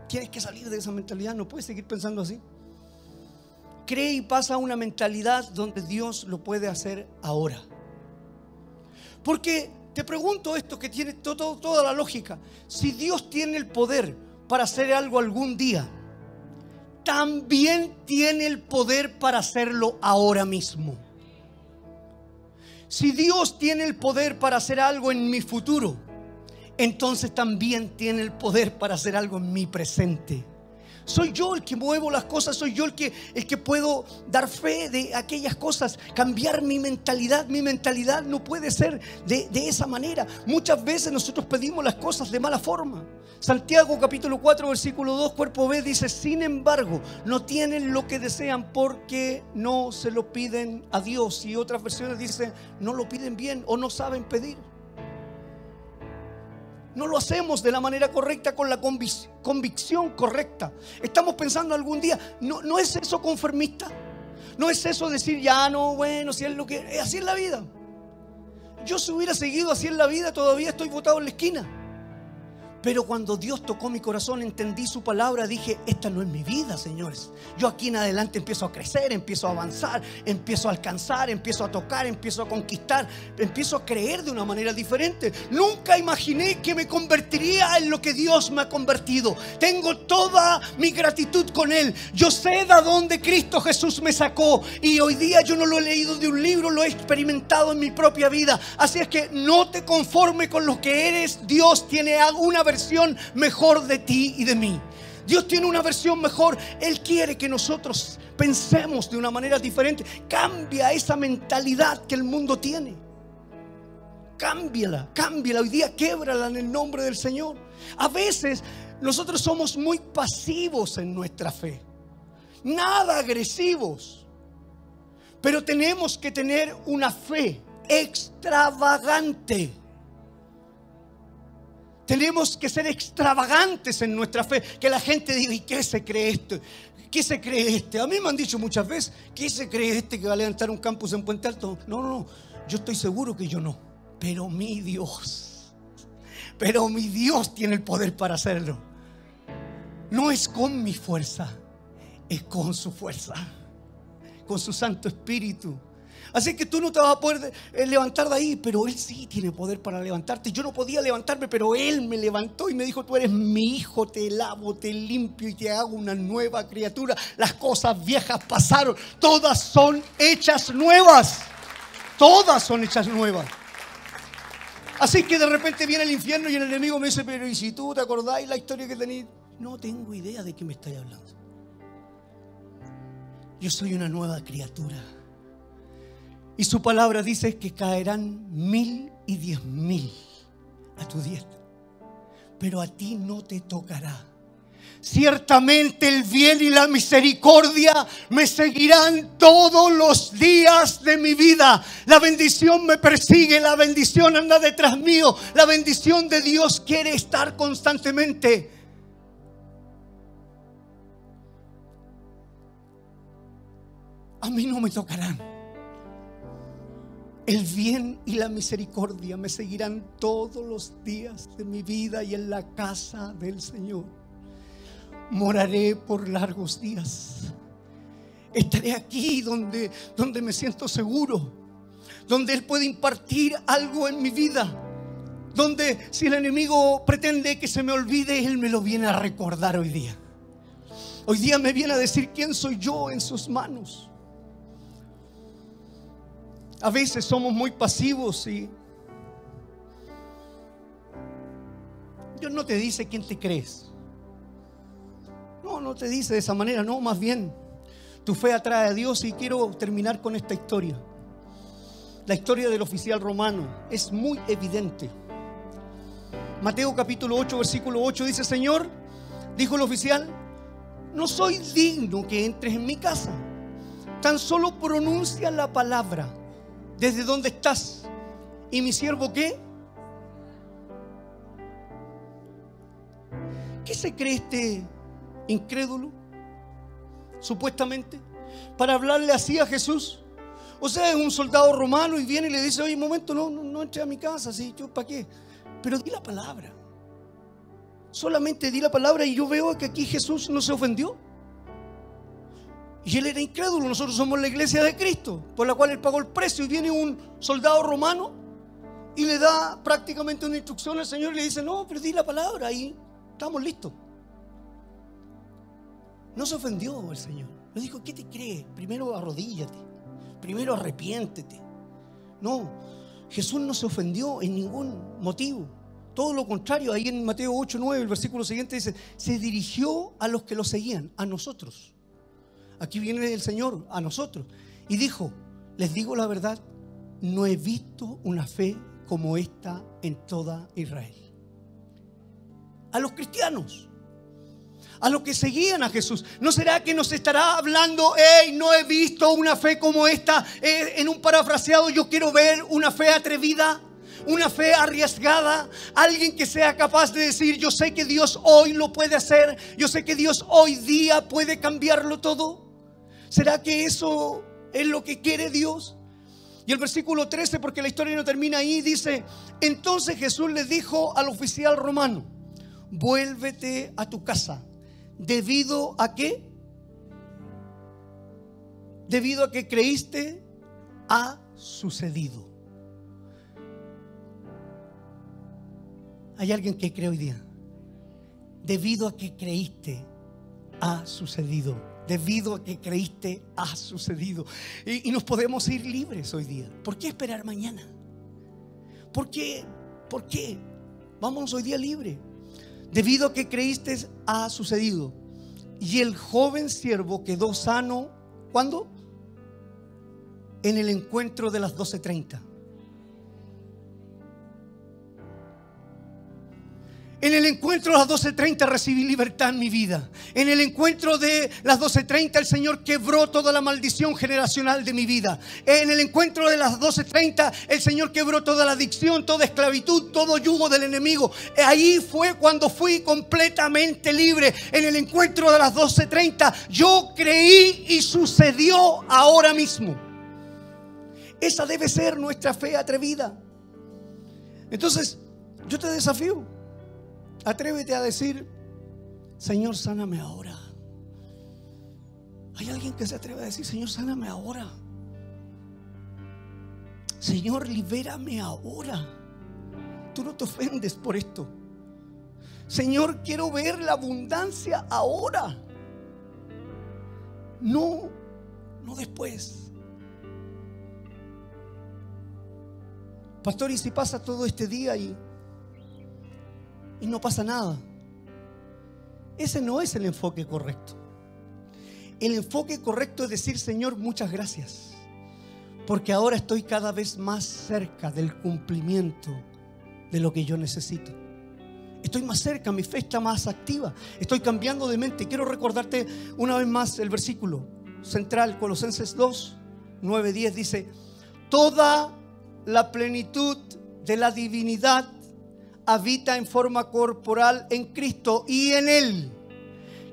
Tienes que salir de esa mentalidad, no puedes seguir pensando así. Cree y pasa a una mentalidad donde Dios lo puede hacer ahora. Porque te pregunto esto que tiene toda la lógica. Si Dios tiene el poder para hacer algo algún día, también tiene el poder para hacerlo ahora mismo. Si Dios tiene el poder para hacer algo en mi futuro, entonces también tiene el poder para hacer algo en mi presente. Soy yo el que muevo las cosas, soy yo el que, el que puedo dar fe de aquellas cosas, cambiar mi mentalidad. Mi mentalidad no puede ser de, de esa manera. Muchas veces nosotros pedimos las cosas de mala forma. Santiago capítulo 4 versículo 2 cuerpo B dice, sin embargo, no tienen lo que desean porque no se lo piden a Dios. Y otras versiones dicen, no lo piden bien o no saben pedir. No lo hacemos de la manera correcta, con la convicción correcta. Estamos pensando algún día, no, no es eso conformista. No es eso decir, ya no, bueno, si es lo que... Así es la vida. Yo si hubiera seguido así en la vida, todavía estoy votado en la esquina. Pero cuando Dios tocó mi corazón, entendí su palabra, dije, esta no es mi vida, señores. Yo aquí en adelante empiezo a crecer, empiezo a avanzar, empiezo a alcanzar, empiezo a tocar, empiezo a conquistar, empiezo a creer de una manera diferente. Nunca imaginé que me convertiría en lo que Dios me ha convertido. Tengo toda mi gratitud con Él. Yo sé de dónde Cristo Jesús me sacó y hoy día yo no lo he leído de un libro, lo he experimentado en mi propia vida. Así es que no te conforme con lo que eres. Dios tiene una versión mejor de ti y de mí. Dios tiene una versión mejor. Él quiere que nosotros pensemos de una manera diferente. Cambia esa mentalidad que el mundo tiene. Cámbiala, cámbiala. Hoy día québrala en el nombre del Señor. A veces nosotros somos muy pasivos en nuestra fe. Nada agresivos. Pero tenemos que tener una fe extravagante. Tenemos que ser extravagantes en nuestra fe. Que la gente diga, ¿y qué se cree esto? ¿Qué se cree este? A mí me han dicho muchas veces, ¿qué se cree este que va a levantar un campus en Puente Alto? No, no, no. Yo estoy seguro que yo no. Pero mi Dios, pero mi Dios tiene el poder para hacerlo. No es con mi fuerza, es con su fuerza, con su Santo Espíritu. Así que tú no te vas a poder eh, levantar de ahí, pero Él sí tiene poder para levantarte. Yo no podía levantarme, pero Él me levantó y me dijo, tú eres mi hijo, te lavo, te limpio y te hago una nueva criatura. Las cosas viejas pasaron, todas son hechas nuevas. Todas son hechas nuevas. Así que de repente viene el infierno y el enemigo me dice, pero ¿y si tú te acordáis la historia que tenéis? No tengo idea de qué me estáis hablando. Yo soy una nueva criatura. Y su palabra dice que caerán mil y diez mil a tu diestra. Pero a ti no te tocará. Ciertamente el bien y la misericordia me seguirán todos los días de mi vida. La bendición me persigue, la bendición anda detrás mío. La bendición de Dios quiere estar constantemente. A mí no me tocarán. El bien y la misericordia me seguirán todos los días de mi vida y en la casa del Señor. Moraré por largos días. Estaré aquí donde, donde me siento seguro, donde Él puede impartir algo en mi vida, donde si el enemigo pretende que se me olvide, Él me lo viene a recordar hoy día. Hoy día me viene a decir quién soy yo en sus manos. A veces somos muy pasivos y Dios no te dice quién te crees. No, no te dice de esa manera, no, más bien tu fe atrae a Dios y quiero terminar con esta historia. La historia del oficial romano es muy evidente. Mateo capítulo 8, versículo 8 dice, Señor, dijo el oficial, no soy digno que entres en mi casa. Tan solo pronuncia la palabra ¿Desde dónde estás? ¿Y mi siervo qué? ¿Qué se cree este incrédulo? Supuestamente. Para hablarle así a Jesús. O sea, es un soldado romano y viene y le dice, oye, un momento, no, no, no entre a mi casa, ¿sí? ¿Yo para qué? Pero di la palabra. Solamente di la palabra y yo veo que aquí Jesús no se ofendió. Y él era incrédulo. Nosotros somos la iglesia de Cristo, por la cual él pagó el precio. Y viene un soldado romano y le da prácticamente una instrucción al Señor y le dice, no, pero di la palabra y estamos listos. No se ofendió el Señor. Le dijo, ¿qué te crees? Primero arrodíllate. Primero arrepiéntete. No, Jesús no se ofendió en ningún motivo. Todo lo contrario, ahí en Mateo 8, 9, el versículo siguiente dice, se dirigió a los que lo seguían, a nosotros. Aquí viene el Señor a nosotros. Y dijo, les digo la verdad, no he visto una fe como esta en toda Israel. A los cristianos, a los que seguían a Jesús. ¿No será que nos estará hablando, hey, no he visto una fe como esta? Eh, en un parafraseado, yo quiero ver una fe atrevida una fe arriesgada, alguien que sea capaz de decir, yo sé que Dios hoy lo puede hacer, yo sé que Dios hoy día puede cambiarlo todo. ¿Será que eso es lo que quiere Dios? Y el versículo 13, porque la historia no termina ahí, dice, entonces Jesús le dijo al oficial romano, vuélvete a tu casa. ¿Debido a qué? Debido a que creíste, ha sucedido. Hay alguien que cree hoy día. Debido a que creíste, ha sucedido debido a que creíste, ha sucedido. Y, nos podemos ir libres hoy día. ¿Por qué esperar mañana? ¿Por qué? ¿Por qué? Vamos hoy día libre. Debido a que creíste, ha sucedido. Y el joven siervo quedó sano. ¿Cuándo? En el encuentro de las 12.30. En el encuentro de las 12.30 recibí libertad en mi vida. En el encuentro de las 12.30 el Señor quebró toda la maldición generacional de mi vida. En el encuentro de las 12.30 el Señor quebró toda la adicción, toda esclavitud, todo yugo del enemigo. Ahí fue cuando fui completamente libre. En el encuentro de las 12.30 yo creí y sucedió ahora mismo. Esa debe ser nuestra fe atrevida. Entonces, yo te desafío Atrévete a decir, Señor, sáname ahora. Hay alguien que se atreve a decir, Señor, sáname ahora. Señor, libérame ahora. Tú no te ofendes por esto. Señor, quiero ver la abundancia ahora. No, no después. Pastor, ¿y si pasa todo este día y, y no pasa nada? Ese no es el enfoque correcto. El enfoque correcto es decir, Señor, muchas gracias. Porque ahora estoy cada vez más cerca del cumplimiento de lo que yo necesito. Estoy más cerca, mi fe está más activa. Estoy cambiando de mente. Quiero recordarte una vez más el versículo central, Colosenses 2, 9, 10 dice, toda la plenitud de la divinidad habita en forma corporal en Cristo y en Él,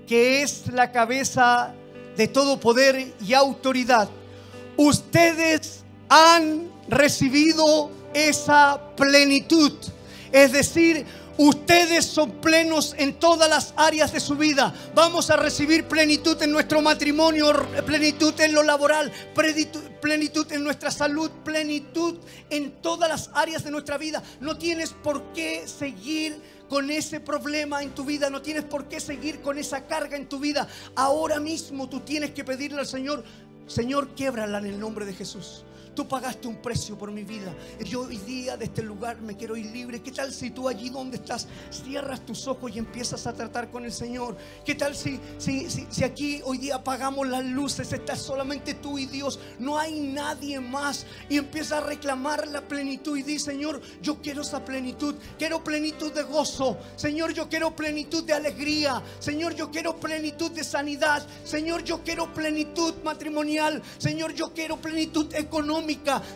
que es la cabeza de todo poder y autoridad. Ustedes han recibido esa plenitud. Es decir, Ustedes son plenos en todas las áreas de su vida. Vamos a recibir plenitud en nuestro matrimonio, plenitud en lo laboral, plenitud en nuestra salud, plenitud en todas las áreas de nuestra vida. No tienes por qué seguir con ese problema en tu vida, no tienes por qué seguir con esa carga en tu vida. Ahora mismo tú tienes que pedirle al Señor, Señor, quiebrala en el nombre de Jesús. Tú pagaste un precio por mi vida. Yo hoy día de este lugar me quiero ir libre. ¿Qué tal si tú allí donde estás cierras tus ojos y empiezas a tratar con el Señor? ¿Qué tal si, si, si, aquí hoy día apagamos las luces? Estás solamente tú y Dios. No hay nadie más. Y empieza a reclamar la plenitud y dice, Señor, yo quiero esa plenitud. Quiero plenitud de gozo. Señor, yo quiero plenitud de alegría. Señor, yo quiero plenitud de sanidad. Señor, yo quiero plenitud matrimonial. Señor, yo quiero plenitud económica.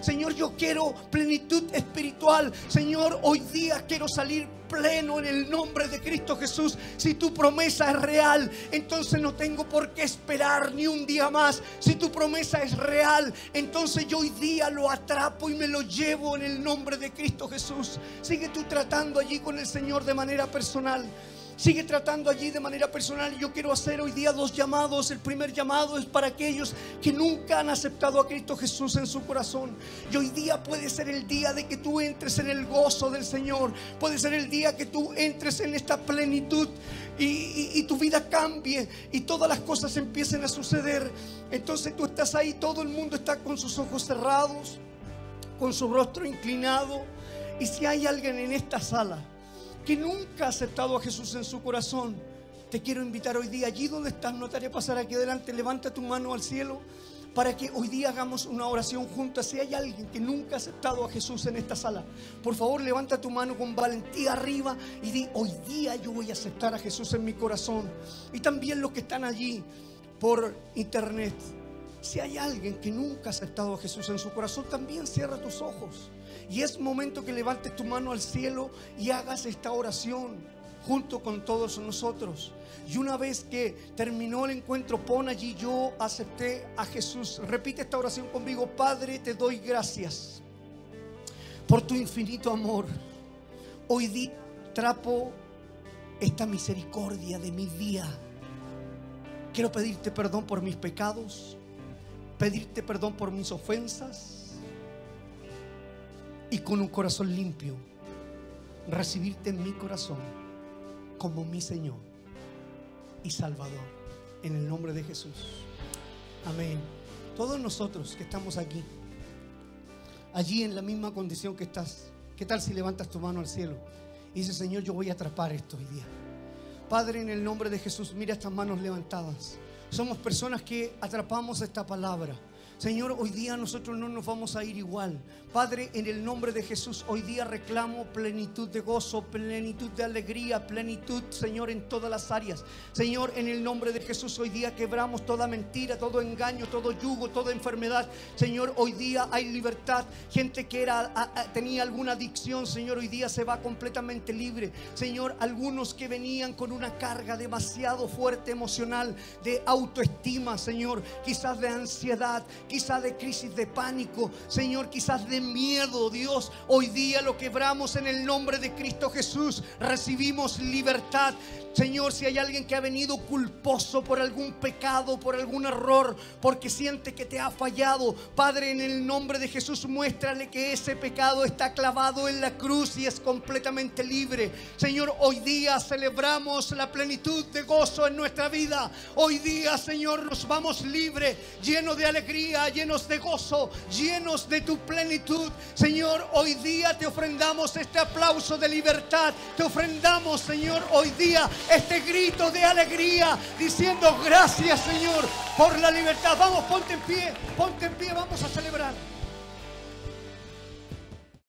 Señor, yo quiero plenitud espiritual. Señor, hoy día quiero salir pleno en el nombre de Cristo Jesús. Si tu promesa es real, entonces no tengo por qué esperar ni un día más. Si tu promesa es real, entonces yo hoy día lo atrapo y me lo llevo en el nombre de Cristo Jesús. Sigue tú tratando allí con el Señor de manera personal. Sigue tratando allí de manera personal. Yo quiero hacer hoy día dos llamados. El primer llamado es para aquellos que nunca han aceptado a Cristo Jesús en su corazón. Y hoy día puede ser el día de que tú entres en el gozo del Señor. Puede ser el día que tú entres en esta plenitud y, y tu vida cambie y todas las cosas empiecen a suceder. Entonces tú estás ahí, todo el mundo está con sus ojos cerrados, con su rostro inclinado. Y si hay alguien en esta sala, que nunca ha aceptado a Jesús en su corazón, te quiero invitar hoy día, allí donde estás, no te haré pasar aquí adelante, levanta tu mano al cielo para que hoy día hagamos una oración juntas. Si hay alguien que nunca ha aceptado a Jesús en esta sala, por favor levanta tu mano con valentía arriba y di, hoy día yo voy a aceptar a Jesús en mi corazón. Y también los que están allí por internet. Si hay alguien que nunca ha aceptado a Jesús en su corazón, también cierra tus ojos. Y es momento que levantes tu mano al cielo y hagas esta oración junto con todos nosotros. Y una vez que terminó el encuentro, pon allí yo acepté a Jesús. Repite esta oración conmigo. Padre, te doy gracias por tu infinito amor. Hoy di trapo esta misericordia de mi día. Quiero pedirte perdón por mis pecados, pedirte perdón por mis ofensas y con un corazón limpio recibirte en mi corazón como mi Señor y Salvador. En el nombre de Jesús. Amén. Todos nosotros que estamos aquí, allí en la misma condición que estás, ¿qué tal si levantas tu mano al cielo y dices, Señor, yo voy a atrapar esto hoy día? Padre, en el nombre de Jesús, mira estas manos levantadas. Somos personas que atrapamos esta palabra. Señor, hoy día nosotros no nos vamos a ir igual. Padre, en el nombre de Jesús, hoy día reclamo plenitud de gozo, plenitud de alegría, plenitud, Señor, en todas las áreas. Señor, en el nombre de Jesús, hoy día quebramos toda mentira, todo engaño, todo yugo, toda enfermedad. Señor, hoy día hay libertad. Gente que era, tenía alguna adicción, Señor, hoy día se va completamente libre. Señor, algunos que venían con una carga demasiado fuerte emocional, de autoestima, Señor, quizás de ansiedad quizás de crisis de pánico, Señor, quizás de miedo, Dios. Hoy día lo quebramos en el nombre de Cristo Jesús. Recibimos libertad. Señor, si hay alguien que ha venido culposo por algún pecado, por algún error, porque siente que te ha fallado, Padre, en el nombre de Jesús, muéstrale que ese pecado está clavado en la cruz y es completamente libre. Señor, hoy día celebramos la plenitud de gozo en nuestra vida. Hoy día, Señor, nos vamos libres, llenos de llenos de gozo, llenos de tu plenitud. Señor, hoy día te ofrendamos este aplauso de libertad. Te ofrendamos, Señor, hoy día este grito de alegría diciendo gracias Señor por la libertad. Vamos, ponte en pie, ponte en pie, vamos a celebrar.